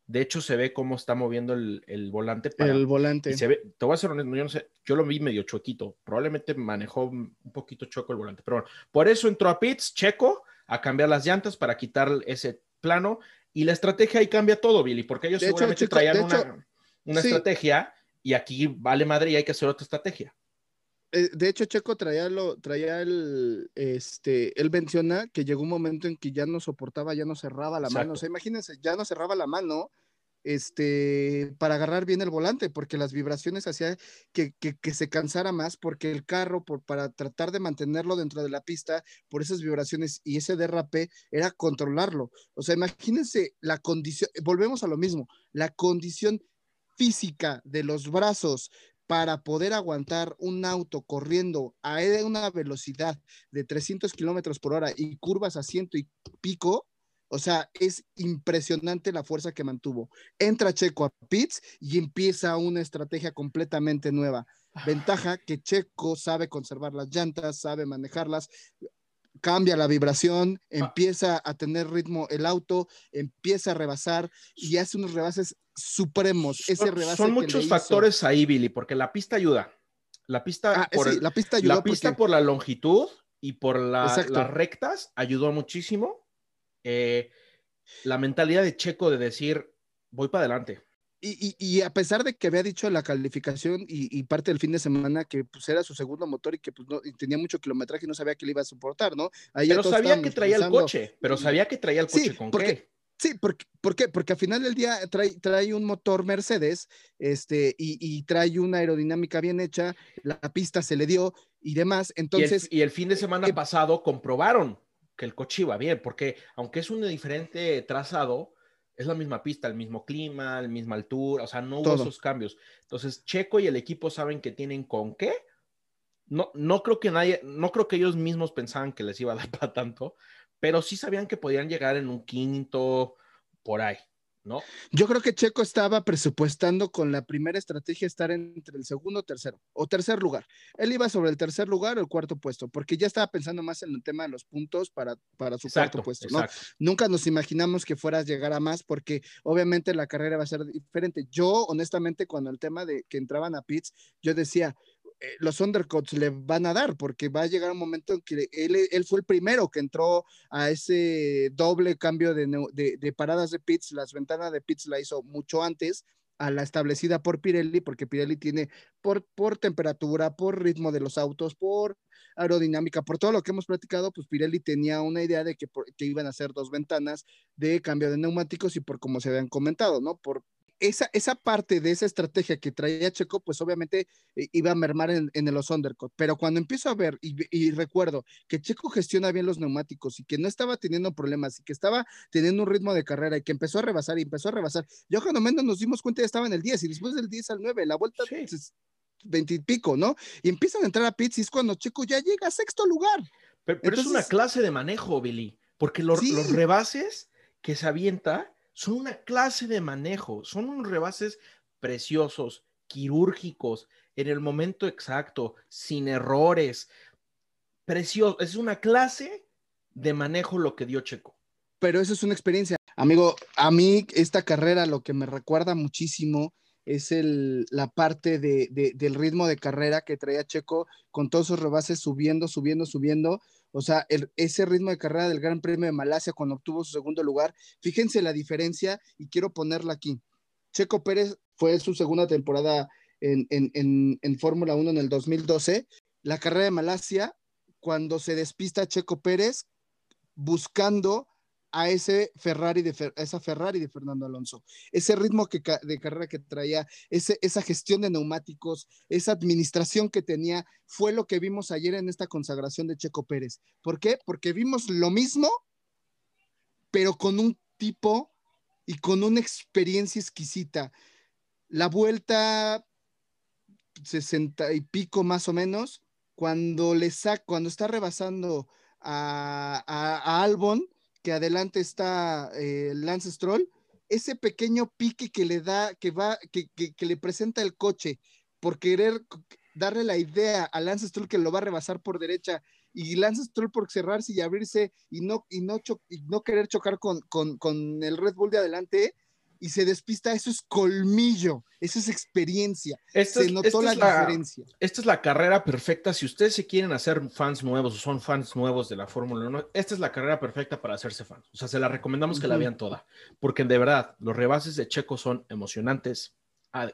De hecho, se ve cómo está moviendo el, el volante. para- El volante. y se ve, te voy a ser honesto, yo no sé, yo lo vi medio choquito. Probablemente manejó un poquito choco el volante. Pero bueno, por eso entró a Pits, Checo, a cambiar las llantas para quitar ese plano. Y la estrategia ahí cambia todo, Billy, porque ellos De hecho, seguramente Checo- traían de una, hecho, una sí. estrategia y aquí vale madre y hay que hacer otra estrategia. Eh, de hecho, Checo traía lo, traía el, este, él menciona que llegó un momento en que ya no soportaba, ya no cerraba la mano. O sea, imagínense, ya no cerraba la mano, este, para agarrar bien el volante, porque las vibraciones hacían que, que, que se cansara más, porque el carro, por, para tratar de mantenerlo dentro de la pista, por esas vibraciones y ese derrape, era controlarlo. O sea, imagínense la condición, volvemos a lo mismo, la condición física de los brazos para poder aguantar un auto corriendo a una velocidad de 300 kilómetros por hora y curvas a ciento y pico, o sea, es impresionante la fuerza que mantuvo. Entra Checo a pits y empieza una estrategia completamente nueva. Ventaja que Checo sabe conservar las llantas, sabe manejarlas, cambia la vibración, empieza a tener ritmo el auto, empieza a rebasar y hace unos rebases supremos. Ese Son, rebase son que muchos hizo- factores ahí, Billy, porque la pista ayuda. La pista, Ah, por, sí, la pista ayudó la pista porque- por la longitud y por la- las rectas ayudó muchísimo. Eh, la mentalidad de Checo de decir, voy para adelante. Y, y- y a pesar de que había dicho la calificación y, y parte del fin de semana que pues era su segundo motor y que pues no tenía mucho kilometraje y no sabía que le iba a soportar, ¿no? Ahí Pero sabía que traía el coche, pero sabía que traía el Sí, coche con porque- qué. Sí, porque, ¿por qué? Porque al final del día trae, trae un motor Mercedes este, y, y trae una aerodinámica bien hecha, la pista se le dio y demás. Y el, Entonces, y el fin de semana eh, pasado comprobaron que el coche iba bien, porque aunque es un diferente trazado, es la misma pista, el mismo clima, la misma altura, o sea, no hubo Todo. esos cambios. Entonces, Checo y el equipo saben que tienen con qué. No, no creo que nadie, no creo que ellos mismos pensaban que les iba a dar (laughs) para tanto, pero sí sabían que podían llegar en un quinto por ahí, ¿no? Yo creo que Checo estaba presupuestando con la primera estrategia estar entre el segundo, tercero o tercer lugar. Él iba sobre el tercer lugar o el cuarto puesto, porque ya estaba pensando más en el tema de los puntos para, para su Exacto, cuarto puesto, ¿no? exacto. Nunca nos imaginamos que fueras a llegar a más, porque obviamente la carrera va a ser diferente. Yo, honestamente, cuando el tema de que entraban a pits, yo decía, los undercuts le van a dar, porque va a llegar un momento en que él, fue el primero que entró a ese doble cambio de, paradas de pits, las ventanas de pits la hizo mucho antes a la establecida por Pirelli, porque Pirelli tiene por, temperatura, por ritmo de los autos, por aerodinámica, por todo lo que hemos platicado, pues Pirelli tenía una idea de que iban a ser dos ventanas de cambio de neumáticos y por como se habían comentado, ¿no? Por esa, esa parte de esa estrategia que traía Checo, pues obviamente eh, iba a mermar en, en los undercut. Pero cuando empiezo a ver y, y recuerdo que Checo gestiona bien los neumáticos y que no estaba teniendo problemas y que estaba teniendo un ritmo de carrera y que empezó a rebasar y empezó a rebasar, yo cuando menos nos dimos cuenta ya estaba en el 10 y después del 10 al 9, la vuelta Sí. pues, 20 y pico, ¿no? Y empiezan a entrar a pits y es cuando Checo ya llega a sexto lugar. Pero, pero es una clase de manejo, Billy, porque lo- Sí. los rebases que se avienta son una clase de manejo, son unos rebases preciosos, quirúrgicos, en el momento exacto, sin errores, precioso. Es una clase de manejo lo que dio Checo. pero eso es una experiencia. Amigo, a mí esta carrera lo que me recuerda muchísimo es el, la parte de, de- del ritmo de carrera que traía Checo con todos sus rebases subiendo, subiendo, subiendo. O sea, ese ritmo de carrera del Gran Premio de Malasia cuando obtuvo su segundo lugar. Fíjense la diferencia y quiero ponerla aquí. Checo Pérez fue su segunda temporada en, en, en, en Fórmula 1 en el 2012. La carrera de Malasia, cuando se despista Checo Pérez buscando a ese Ferrari de esa Ferrari de Fernando Alonso. Ese ritmo que, de carrera que traía, ese, esa gestión de neumáticos, esa administración que tenía, fue lo que vimos ayer en esta consagración de Checo Pérez. ¿Por qué? Porque vimos lo mismo, pero con un tipo y con una experiencia exquisita. La vuelta 60 y pico más o menos, cuando le saca, cuando está rebasando a, a- a Albon, que adelante está eh, Lance Stroll, ese pequeño pique que le da, que va, que, que- le presenta el coche por querer darle la idea a Lance Stroll que lo va a rebasar por derecha y Lance Stroll por cerrarse y abrirse y no, y no, y no querer chocar con, con, con el Red Bull de adelante y se despista, eso es colmillo, eso es experiencia. Esta se es- notó la, diferencia. Esta es la carrera perfecta. Si ustedes se quieren hacer fans nuevos o son fans nuevos de la Fórmula 1, esta es la carrera perfecta para hacerse fans. O sea, se la recomendamos que la vean toda, porque de verdad, los rebases de Checo son emocionantes,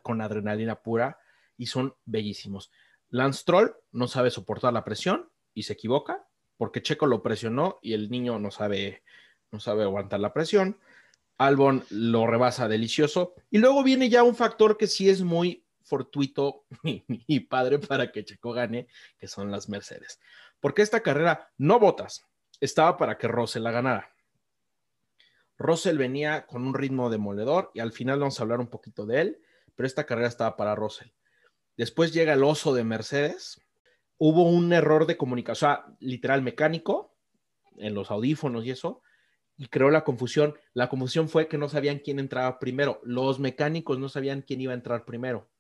con adrenalina pura y son bellísimos. Lance Troll no sabe soportar la presión y se equivoca, porque Checo lo presionó y el niño no sabe, no sabe aguantar la presión. Albon lo rebasa delicioso. Y luego viene ya un factor que sí es muy fortuito (laughs) y, padre para que Checo gane, que son las Mercedes. Porque esta carrera, no botas, estaba para que Russell la ganara. Russell venía con un ritmo demoledor y al final vamos a hablar un poquito de él, pero esta carrera estaba para Russell. Después llega el oso de Mercedes. Hubo un error de comunicación, o sea, literal mecánico en los audífonos y eso, y creó la confusión. La confusión fue que no sabían quién entraba primero. Los mecánicos no sabían quién iba a entrar primero.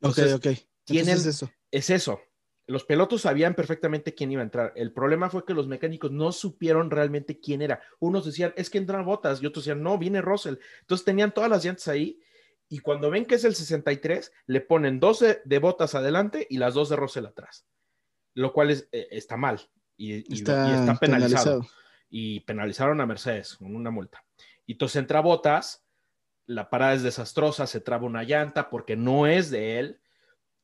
Entonces, ok, ok. tienen- Entonces eso. Es eso. Los pilotos sabían perfectamente quién iba a entrar. El problema fue que los mecánicos no supieron realmente quién era. Unos decían, es que entran botas, y otros decían, no, viene Russell. Entonces tenían todas las llantas ahí. Y cuando ven que es el 63, le ponen 12 de botas adelante y las dos de Russell atrás. Lo cual es, eh, está mal y, y- y Está, está penalizado penalizado. Y penalizaron a Mercedes con una multa. Y entonces entra Botas, la parada es desastrosa, se traba una llanta porque no es de él,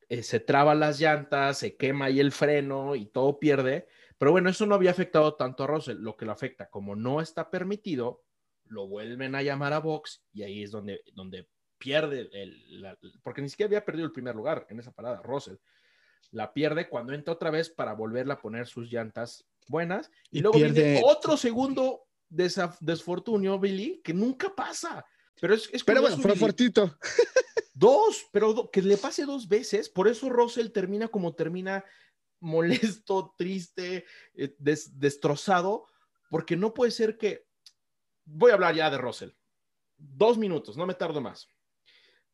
eh, se traba las llantas, se quema ahí el freno y todo pierde. Pero bueno, eso no había afectado tanto a Russell. Lo que lo afecta, como no está permitido, lo vuelven a llamar a Box y ahí es donde, donde pierde, porque ni siquiera había perdido el primer lugar en esa parada, Russell. La pierde cuando entra otra vez para volverla a poner sus llantas buenas y, Y luego pierde- viene otro segundo desfortunio, Billy, que nunca pasa. Pero es, es Pero bueno, fue fortito. (laughs) Dos, pero do- que le pase dos veces. Por eso Russell termina como termina, (laughs) molesto, triste, eh, des- destrozado, porque no puede ser que... Voy a hablar ya de Russell. Dos minutos, no me tardo más.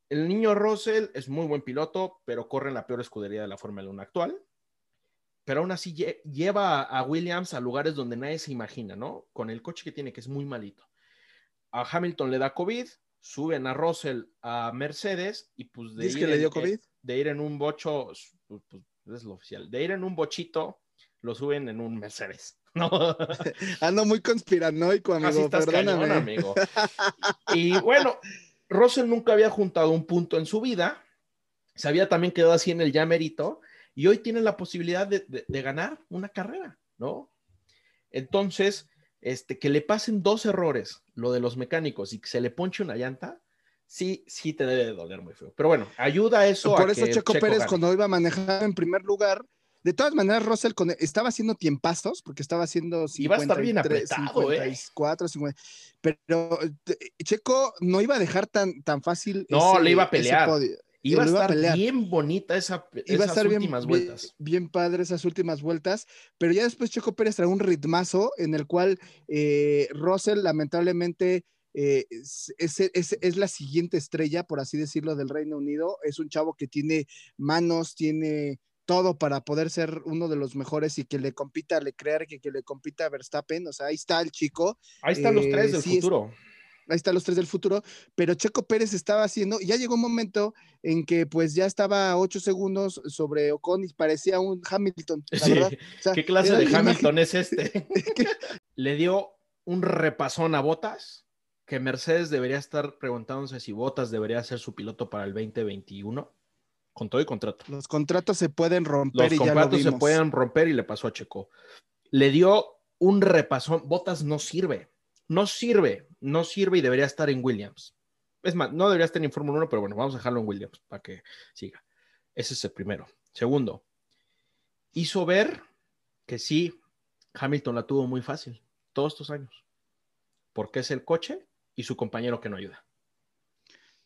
El niño Russell es muy buen piloto, pero corre en la peor escudería de la Fórmula 1 actual. Pero aún así lle- lleva a Williams a lugares donde nadie se imagina, ¿no? Con el coche que tiene, que es muy malito. A Hamilton le da COVID, suben a Russell a Mercedes y pues de ¿Dices ir que le en- COVID? de ir en un bocho, pues, pues, es lo oficial, de ir en un bochito, lo suben en un Mercedes. (laughs) No, (laughs) Ando muy conspiranoico, amigo, estás perdóname. cañón, amigo. (laughs) Y bueno, Russell nunca había juntado un punto en su vida, se había también quedado así en el llamerito, y hoy tiene la posibilidad de, de- de ganar una carrera, ¿no? Entonces, este, que le pasen dos errores, lo de los mecánicos, y que se le ponche una llanta, sí, sí te debe de doler muy feo. Pero bueno, ayuda eso Por a eso que Checo, Pérez, gane. cuando iba a manejar en primer lugar, de todas maneras, Russell con- estaba haciendo tiempazos, porque estaba haciendo Iba a estar bien 53, apretado, ¿eh? 54, 50, pero eh, Checo no iba a dejar tan, tan fácil. No, ese- le iba a pelear. Iba a a estar pelear. bien bonita esa, Iba a esas estar bien, últimas bien, vueltas. bien padre esas últimas vueltas, pero ya después Checo Pérez trae un ritmazo en el cual eh, Russell lamentablemente eh, es, es- es- es la siguiente estrella, por así decirlo, del Reino Unido. Es un chavo que tiene manos, tiene todo para poder ser uno de los mejores y que le compita a Leclerc, que, que le compita a Verstappen. O sea, ahí está el chico. Ahí están los Eh, tres del sí es- futuro. Ahí están los tres del futuro, pero Checo Pérez estaba haciendo, ya llegó un momento en que pues ya estaba a ocho segundos sobre Ocon y parecía un Hamilton, la Sí. verdad. O sea, ¿Qué clase de imagen- Hamilton es este? (laughs) Le dio un repasón a Botas, que Mercedes debería estar preguntándose si Botas debería ser su piloto para el 2021, con todo y contrato. Los contratos se pueden romper Los y ya lo contratos se pueden romper y le pasó a Checo. Le dio un repasón. Botas no sirve. No sirve. No sirve y debería estar en Williams. Es más, no debería estar en Fórmula 1, pero bueno, vamos a dejarlo en Williams para que siga. Ese es el primero. Segundo, hizo ver que sí, Hamilton la tuvo muy fácil todos estos años. Porque es el coche y su compañero que no ayuda.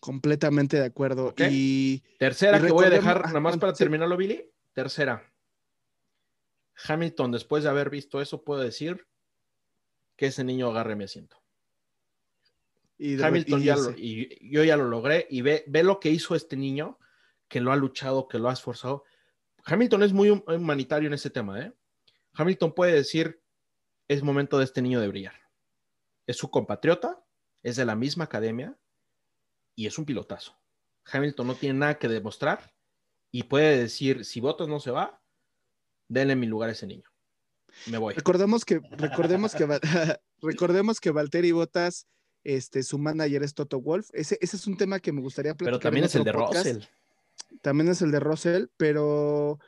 Completamente de acuerdo. Y Tercera Y que voy a dejar, nada más para terminarlo, Billy. Tercera. Hamilton, después de haber visto eso, puedo decir que ese niño agarre mi asiento. y Hamilton y ya lo, y yo ya lo logré y ve, ve lo que hizo este niño, que lo ha luchado, que lo ha esforzado. Hamilton es muy hum- humanitario en ese tema, ¿eh? Hamilton puede decir, es momento de este niño de brillar. Es su compatriota, es de la misma academia y es un pilotazo. Hamilton no tiene nada que demostrar y puede decir, si Bottas no se va, denle mi lugar a ese niño. Me voy. Recordemos que, recordemos que, (laughs) recordemos que Valtteri Bottas, este, su manager es Toto Wolf. Ese, ese es un tema que me gustaría platicar. Pero también en es el de podcast. Russell. También es el de Russell, pero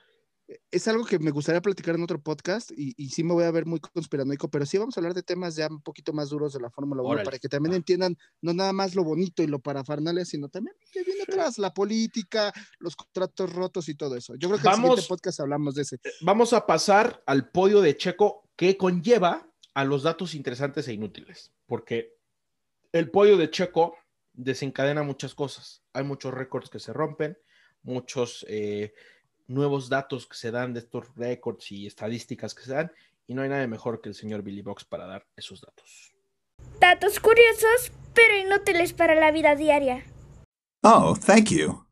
es algo que me gustaría platicar en otro podcast y, y sí me voy a ver muy conspiranoico, pero sí vamos a hablar de temas ya un poquito más duros de la Fórmula 1 Órale. para que también Va. entiendan no nada más lo bonito y lo parafernalia, sino también que viene atrás, la política, los contratos rotos y todo eso. Yo creo que en el Vamos. siguiente podcast hablamos de ese. Vamos a pasar al podio de Checo que conlleva a los datos interesantes e inútiles, porque el podio de Checo desencadena muchas cosas. Hay muchos récords que se rompen, muchos eh, nuevos datos que se dan de estos récords y estadísticas que se dan, y no hay nada mejor que el señor Billy Box para dar esos datos. Datos curiosos, pero inútiles para la vida diaria. Oh, thank you.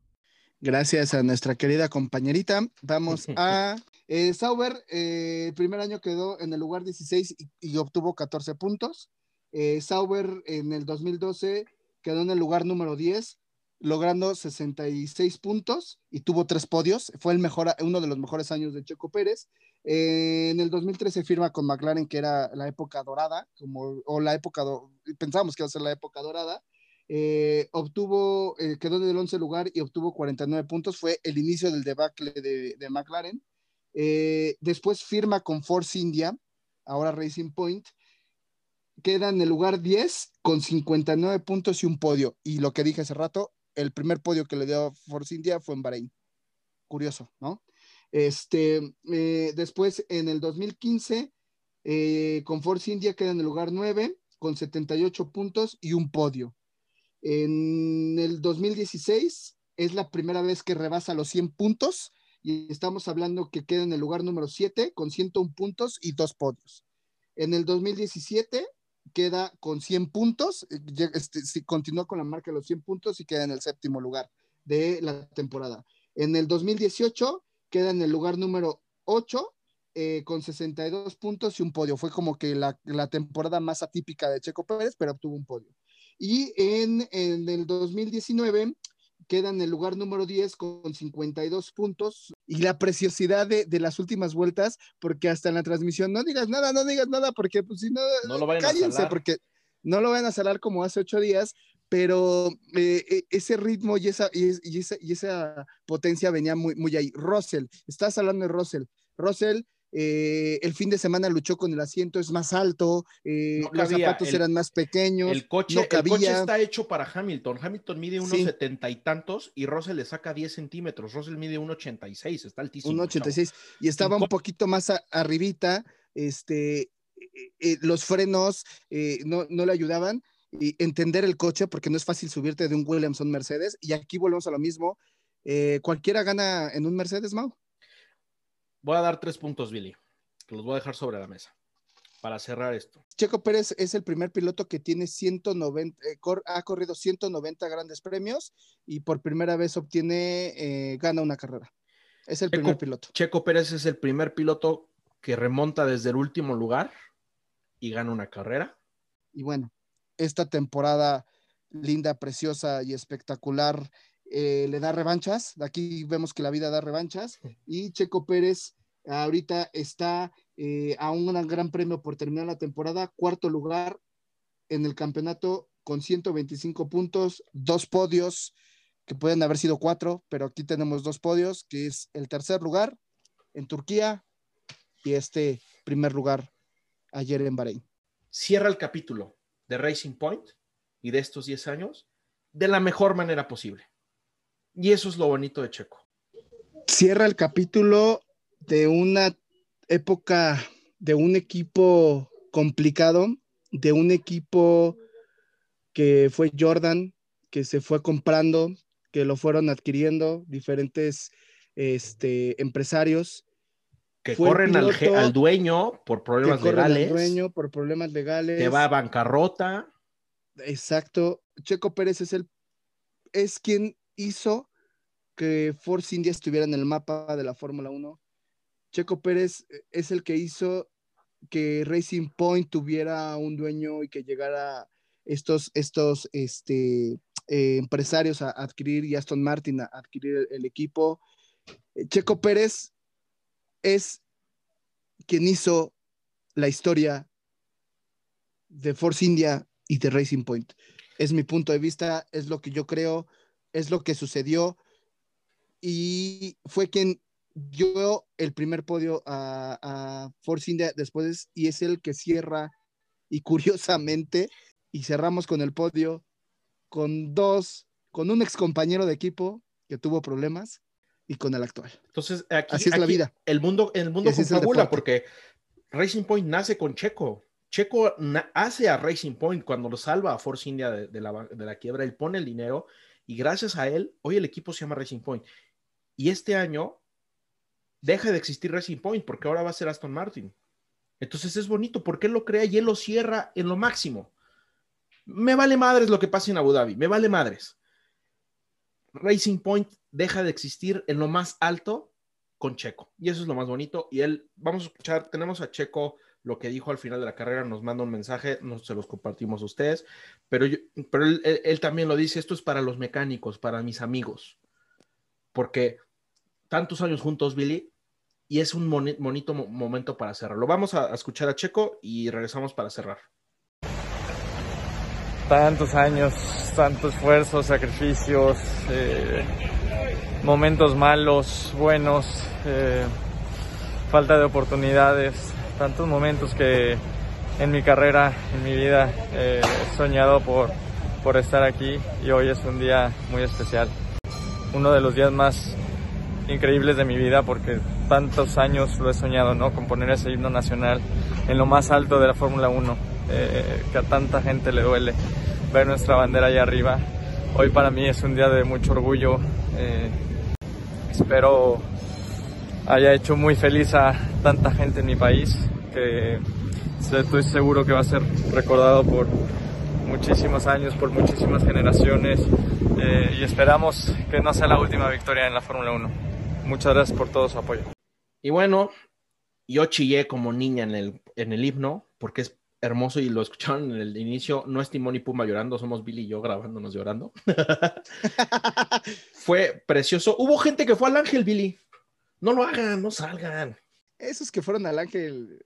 Gracias a nuestra querida compañerita. Vamos (laughs) a eh, Sauber. eh, el primer año quedó en el lugar 16 y, y obtuvo 14 puntos. Eh, Sauber en el 2012 quedó en el lugar número 10, logrando 66 puntos y tuvo tres podios. Fue el mejor, uno de los mejores años de Checo Pérez. Eh, en el 2013 firma con McLaren, que era la época dorada, como, o la época, do- pensábamos que iba a ser la época dorada. Eh, obtuvo, eh, quedó en el 11 lugar y obtuvo 49 puntos. Fue el inicio del debacle de, de McLaren. Después firma con Force India, ahora Racing Point. Queda en el lugar 10 con 59 puntos y un podio. Y lo que dije hace rato, el primer podio que le dio Force India fue en Bahrein. Curioso, ¿no? Este, eh, después en el 2015, eh, con Force India queda en el lugar 9 con 78 puntos y un podio. En el 2016 es la primera vez que rebasa los 100 puntos y estamos hablando que queda en el lugar número 7 con 101 puntos y dos podios. En el 2017 queda con 100 puntos, eh, este, sí, continúa con la marca de los 100 puntos y queda en el séptimo lugar de la temporada. En el 2018 queda en el lugar número 8 eh, con 62 puntos y un podio. Fue como que la, la temporada más atípica de Checo Pérez, pero obtuvo un podio. Y en, en el 2019 queda en el lugar número 10 con 52 puntos. Y la preciosidad de, de las últimas vueltas, porque hasta en la transmisión, no digas nada, no digas nada, porque pues si no, No lo vayan a cállense, porque no lo van a salar como hace ocho días, pero eh, eh, ese ritmo y esa, y, es- y esa, y esa potencia venía muy, muy ahí. Russell, estás hablando de Russell. Russell, eh, el fin de semana luchó con el asiento, es más alto, eh, No los zapatos el- eran más pequeños, El coche, no el coche cabía. está hecho para Hamilton. Hamilton mide unos Sí. setenta y tantos y Russell le saca 10 centímetros. Russell mide 1,86, está altísimo. un chavo. 86 y estaba un poquito más a- arribita, este, eh, los frenos no, no le ayudaban y entender el coche porque no es fácil subirte de un Williams a un Mercedes y aquí volvemos a lo mismo, eh, cualquiera gana en un Mercedes, Mau. Voy a dar tres puntos, Billy, que los voy a dejar sobre la mesa para cerrar esto. Checo Pérez es el primer piloto que tiene 190, eh, cor- ha corrido 190 grandes premios y por primera vez obtiene, eh, gana una carrera. Es el primer Checo, piloto. Checo Pérez es el primer piloto que remonta desde el último lugar y gana una carrera. Y bueno, esta temporada linda, preciosa y espectacular eh, le da revanchas. Aquí vemos que la vida da revanchas. Y Checo Pérez ahorita está eh, a un gran premio por terminar la temporada, cuarto lugar en el campeonato con 125 puntos, dos podios, que pueden haber sido cuatro, pero aquí tenemos dos podios, que es el tercer lugar en Turquía y este primer lugar ayer en Bahrein. Cierra el capítulo de Racing Point y de estos 10 años de la mejor manera posible. Y eso es lo bonito de Checo. cierra el capítulo de una época de un equipo complicado, de un equipo que fue Jordan, que se fue comprando, que lo fueron adquiriendo diferentes este, empresarios. Que Fue corren al, piloto al dueño por que problemas corren al legales, dueño por problemas legales. que va a bancarrota. Exacto. Checo Pérez es el es quien hizo que Force India estuviera en el mapa de la Fórmula 1. Checo Pérez eh, es el que hizo que Racing Point tuviera un dueño y que llegara estos, estos este, eh, empresarios a adquirir y Aston Martin a adquirir el, equipo. Eh, Checo Pérez es quien hizo la historia de Force India y de Racing Point. Es mi punto de vista, es lo que yo creo, es lo que sucedió y fue quien dio el primer podio a, a Force India después y es el que cierra y (laughs) curiosamente y cerramos con el podio con dos, con un ex compañero de equipo que tuvo problemas y con el actual. Entonces, aquí, Así es la vida. El mundo, el mundo confabula porque Racing Point nace con Checo. Checo hace a Racing Point cuando lo salva a Force India de, de la, de la quiebra. Él pone el dinero y gracias a él, hoy el equipo se llama Racing Point. Y este año deja de existir Racing Point porque ahora va a ser Aston Martin. Entonces es bonito porque él lo crea y él lo cierra en lo máximo. Me vale madres lo que pasa en Abu Dhabi, me vale madres. Racing Point deja de existir en lo más alto con Checo. Y eso es lo más bonito. Y él, vamos a escuchar, tenemos a Checo lo que dijo al final de la carrera, nos manda un mensaje, nos se los compartimos a ustedes, pero, yo- pero él, también lo dice, esto es para los mecánicos, para mis amigos, porque tantos años juntos, Billy, y es un bonito mo- momento para cerrarlo. Vamos a, a escuchar a Checo y regresamos para cerrar. tantos años, tanto esfuerzo, sacrificios, eh, momentos malos, buenos, eh, falta de oportunidades, tantos momentos que en mi carrera, en mi vida, eh, he soñado por, por estar aquí y hoy es un día muy especial. Uno de los días más increíbles de mi vida porque tantos años lo he soñado, ¿no? Con poner ese himno nacional en lo más alto de la Fórmula 1, eh, que a tanta gente le duele ver nuestra bandera allá arriba. Hoy para mí es un día de mucho orgullo. eh, espero haya hecho muy feliz a tanta gente en mi país, que estoy seguro que va a ser recordado por muchísimos años, por muchísimas generaciones eh, y esperamos que no sea la última victoria en la Fórmula 1. Muchas gracias por todo su apoyo. Y bueno, yo chillé como niña en el, en el himno porque es hermoso y lo escucharon en el inicio. No es Timón y Puma llorando, somos Billy y yo grabándonos llorando. (laughs) fue precioso. Hubo gente que fue al Ángel, Billy. No lo hagan, no salgan. Esos que fueron al Ángel,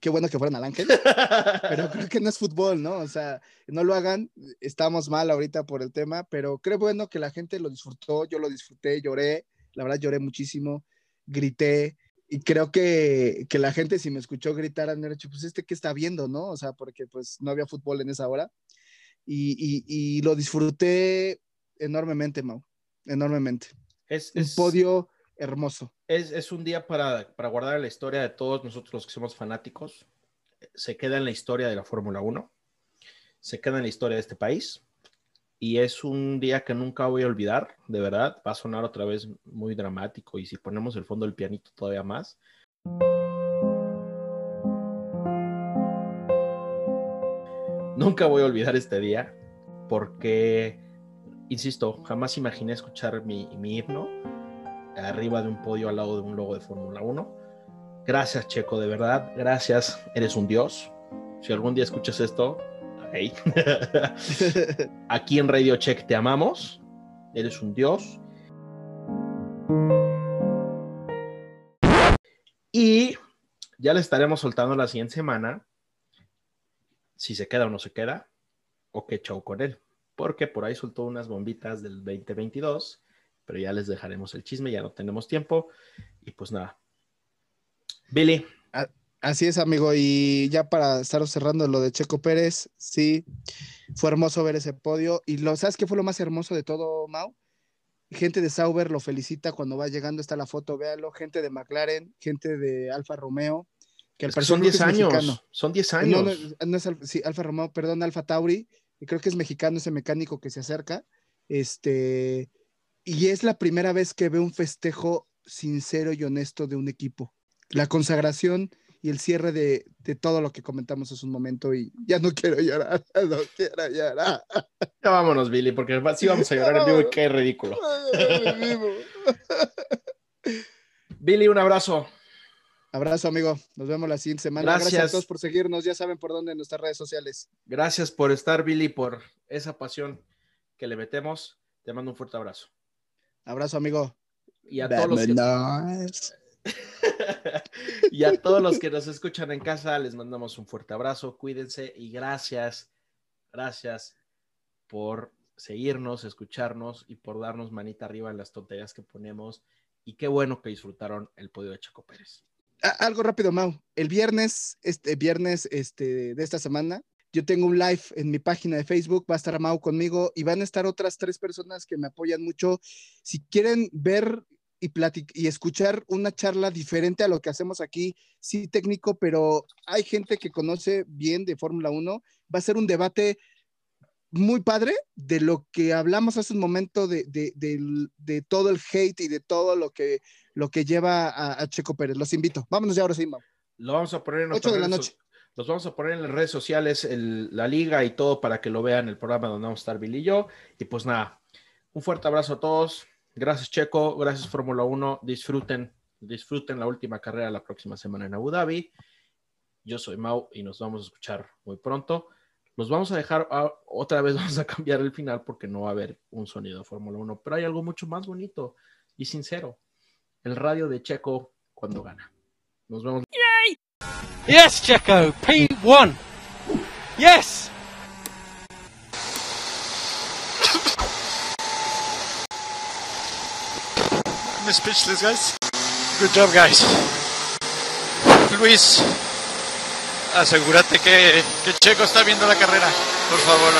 qué bueno que fueron al Ángel, (laughs) pero creo que no es fútbol, ¿no? O sea, no lo hagan, estamos mal ahorita por el tema, pero creo bueno que la gente lo disfrutó, yo lo disfruté, lloré, la verdad lloré muchísimo, grité, y creo que, que, la gente, si me escuchó gritar, han dicho, pues este que está viendo, ¿no? O sea, porque pues no había fútbol en esa hora. Y, y, y lo disfruté enormemente, Mau, enormemente. Es, un podio hermoso. Es, un día para, guardar la historia de todos nosotros los que somos fanáticos. Se queda en la historia de la Fórmula 1, se queda en la historia de este país. Y es un día que nunca voy a olvidar, de verdad. Va a sonar otra vez muy dramático y si ponemos el fondo del pianito todavía más. Nunca voy a olvidar este día porque, insisto, jamás imaginé escuchar mi himno arriba de un podio al lado de un logo de Fórmula 1. Gracias, Checo, de verdad. Gracias, eres un dios. Si algún día escuchas esto, hey. (laughs) aquí en Radio Check te amamos. Eres un dios. Y ya le estaremos soltando la siguiente semana si se queda o no se queda, o qué show con él. Porque por ahí soltó unas bombitas del 2022 pero ya les dejaremos el chisme, ya no tenemos tiempo. Y pues nada. Billy. Así es, amigo. Y ya para estar cerrando lo de Checo Pérez, sí, fue hermoso ver ese podio. Y lo, ¿sabes qué fue lo más hermoso de todo, Mau? Gente de Sauber lo felicita cuando va llegando, está la foto, véalo. Gente de McLaren, gente de Alfa Romeo. Que el son 10 años. Son 10 años. No, es, sí, Alfa Romeo, perdón, Alfa Tauri. Y creo que es mexicano ese mecánico que se acerca. Este, y es la primera vez que veo un festejo sincero y honesto de un equipo. La consagración y el cierre de, todo lo que comentamos hace un momento y ya no quiero llorar, (laughs) no quiero llorar. Ya vámonos, Billy, porque sí vamos a llorar en vivo y qué ridículo. (laughs) (laughs) Billy, un abrazo. Abrazo, amigo. Nos vemos la siguiente semana. Gracias. Gracias a todos por seguirnos. Ya saben por dónde en nuestras redes sociales. Gracias por estar, Billy, por esa pasión que le metemos. Te mando un fuerte abrazo. Abrazo, amigo. Y a, todos los que... (laughs) y a todos los que nos escuchan en casa, les mandamos un fuerte abrazo. Cuídense y gracias, gracias por seguirnos, escucharnos y por darnos manita arriba en las tonterías que ponemos. Y qué bueno que disfrutaron el podio de Chaco Pérez. Algo rápido, Mau. El viernes, este viernes este, de esta semana, yo tengo un live en mi página de Facebook, va a estar Mau conmigo y van a estar otras tres personas que me apoyan mucho. Si quieren ver y, y escuchar una charla diferente a lo que hacemos aquí, sí técnico, pero hay gente que conoce bien de Fórmula 1, va a ser un debate muy padre de lo que hablamos hace un momento de, de, todo el hate y de todo lo que, lo que lleva a, Checo Pérez. Los invito. Vámonos ya ahora sí, Mau. Lo vamos a poner en 8 de la noche. Los vamos a poner en las redes sociales, la liga y todo para que lo vean el programa donde vamos a estar Billy y yo. Y pues nada, un fuerte abrazo a todos. Gracias Checo, gracias Fórmula 1. Disfruten, disfruten la última carrera la próxima semana en Abu Dhabi. Yo soy Mau y nos vamos a escuchar muy pronto. Los vamos a dejar, otra vez (laughs) vamos a cambiar el final porque no va a haber un sonido de Fórmula 1, pero hay algo mucho más bonito y sincero. El radio de Checo cuando gana. Nos vemos. Yes, Checo, P1. Yes. (laughs) I'm speechless, guys. Good job, guys. Luis, asegúrate que, que Checo está viendo la carrera, por favor.